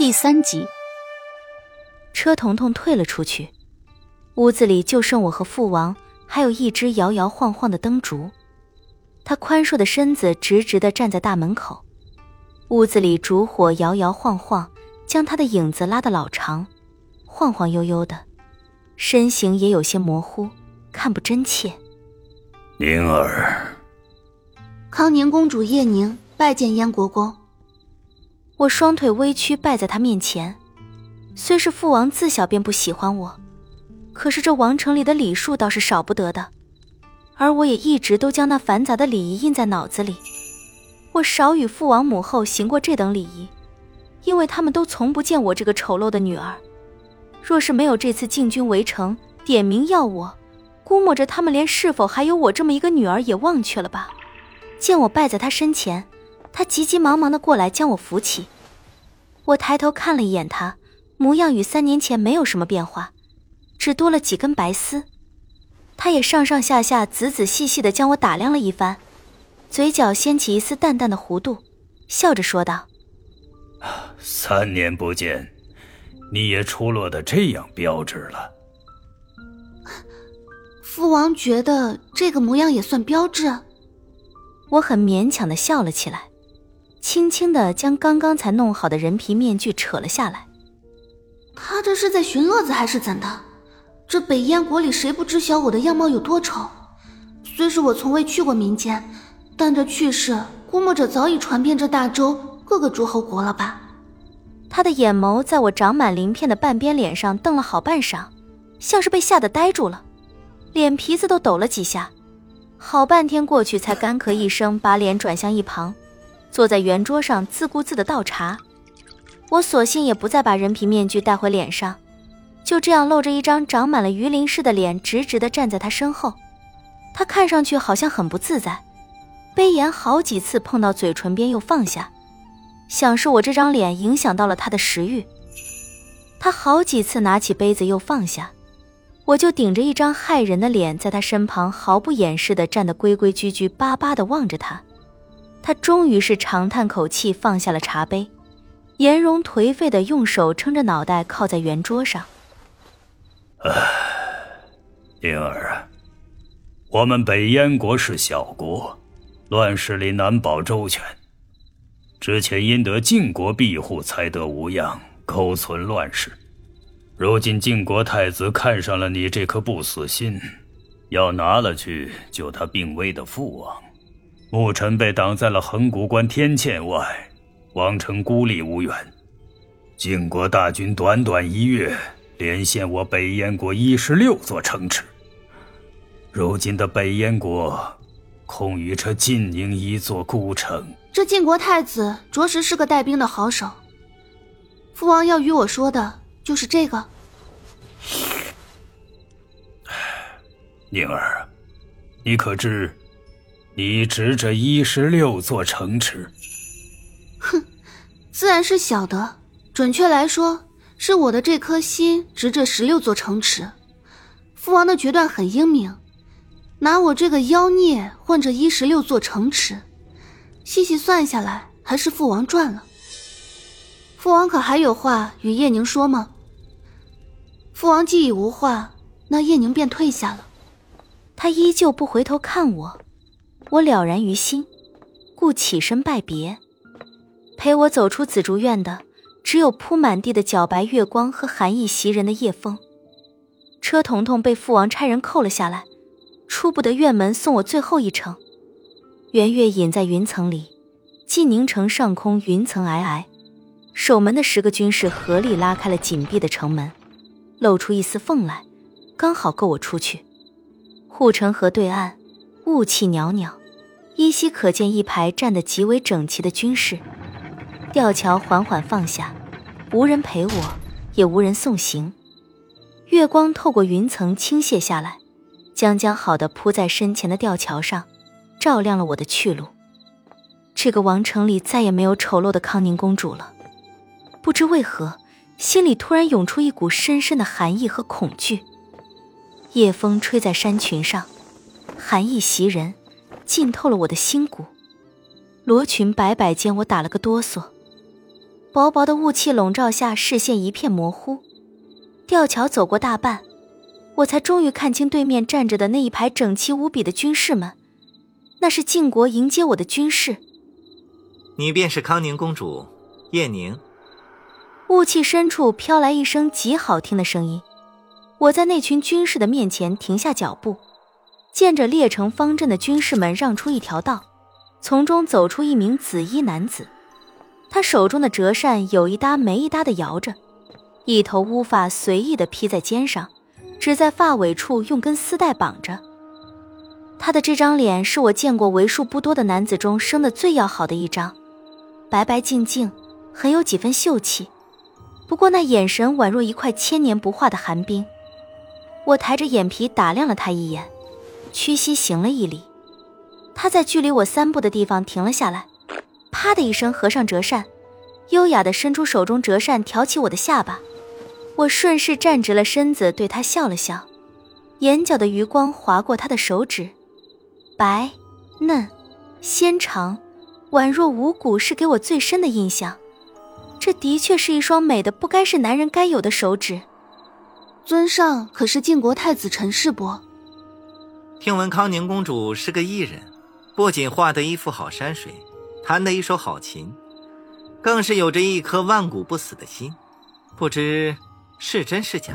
第三集，车彤彤退了出去，屋子里就剩我和父王，还有一只摇摇晃晃的灯烛。他宽硕的身子直直的站在大门口，屋子里烛火摇摇晃晃，将他的影子拉得老长，晃晃悠悠的，身形也有些模糊，看不真切。宁儿，康宁公主叶宁拜见燕国公。我双腿微屈，拜在他面前。虽是父王自小便不喜欢我，可是这王城里的礼数倒是少不得的。而我也一直都将那繁杂的礼仪印在脑子里。我少与父王母后行过这等礼仪，因为他们都从不见我这个丑陋的女儿。若是没有这次进军围城，点名要我，估摸着他们连是否还有我这么一个女儿也忘却了吧。见我拜在他身前。他急急忙忙的过来将我扶起，我抬头看了一眼他，模样与三年前没有什么变化，只多了几根白丝。他也上上下下、仔仔细细的将我打量了一番，嘴角掀起一丝淡淡的弧度，笑着说道：“三年不见，你也出落的这样标致了。”父王觉得这个模样也算标致。我很勉强的笑了起来。轻轻的将刚刚才弄好的人皮面具扯了下来。他这是在寻乐子还是怎的？这北燕国里谁不知晓我的样貌有多丑？虽是我从未去过民间，但这趣事估摸着早已传遍这大周各个诸侯国了吧？他的眼眸在我长满鳞片的半边脸上瞪了好半晌，像是被吓得呆住了，脸皮子都抖了几下，好半天过去才干咳一声，把脸转向一旁。坐在圆桌上自顾自的倒茶，我索性也不再把人皮面具戴回脸上，就这样露着一张长满了鱼鳞似的脸，直直的站在他身后。他看上去好像很不自在，杯沿好几次碰到嘴唇边又放下，想是我这张脸影响到了他的食欲。他好几次拿起杯子又放下，我就顶着一张骇人的脸在他身旁毫不掩饰的站得规规矩矩，巴巴的望着他。他终于是长叹口气，放下了茶杯，颜容颓废的用手撑着脑袋靠在圆桌上。唉，灵儿啊，我们北燕国是小国，乱世里难保周全。之前因得晋国庇护，才得无恙，苟存乱世。如今晋国太子看上了你这颗不死心，要拿了去救他病危的父王。牧尘被挡在了横谷关天堑外，王城孤立无援。晋国大军短短一月，连陷我北燕国一十六座城池。如今的北燕国，空余这晋宁一座孤城。这晋国太子着实是个带兵的好手。父王要与我说的，就是这个。宁儿，你可知？你执着一十六座城池，哼，自然是晓得。准确来说，是我的这颗心执着十六座城池。父王的决断很英明，拿我这个妖孽换这一十六座城池，细细算下来，还是父王赚了。父王可还有话与叶宁说吗？父王既已无话，那叶宁便退下了。他依旧不回头看我。我了然于心，故起身拜别。陪我走出紫竹院的，只有铺满地的皎白月光和寒意袭人的夜风。车彤彤被父王差人扣了下来，出不得院门送我最后一程。圆月隐在云层里，晋宁城上空云层皑皑，守门的十个军士合力拉开了紧闭的城门，露出一丝缝来，刚好够我出去。护城河对岸，雾气袅袅。依稀可见一排站得极为整齐的军士，吊桥缓缓放下，无人陪我，也无人送行。月光透过云层倾泻下来，将将好的铺在身前的吊桥上，照亮了我的去路。这个王城里再也没有丑陋的康宁公主了。不知为何，心里突然涌出一股深深的寒意和恐惧。夜风吹在山群上，寒意袭人。浸透了我的心骨，罗裙摆摆间，我打了个哆嗦。薄薄的雾气笼罩下，视线一片模糊。吊桥走过大半，我才终于看清对面站着的那一排整齐无比的军士们，那是晋国迎接我的军士。你便是康宁公主叶宁。雾气深处飘来一声极好听的声音。我在那群军士的面前停下脚步，见着列成方阵的军士们让出一条道，从中走出一名紫衣男子。他手中的折扇有一搭没一搭的摇着，一头乌发随意的披在肩上，只在发尾处用根丝带绑着。他的这张脸是我见过为数不多的男子中生的最要好的一张，白白净净，很有几分秀气。不过那眼神宛若一块千年不化的寒冰。我抬着眼皮打量了他一眼，屈膝行了一礼。他在距离我三步的地方停了下来。啪的一声，合上折扇，优雅地伸出手中折扇，挑起我的下巴。我顺势站直了身子，对他笑了笑，眼角的余光划过他的手指，白、嫩、纤长，宛若无骨，是给我最深的印象。这的确是一双美的不该是男人该有的手指。尊上可是晋国太子陈世伯？听闻康宁公主是个艺人，不仅画得一幅好山水。弹得一手好琴，更是有着一颗万古不死的心，不知是真是假。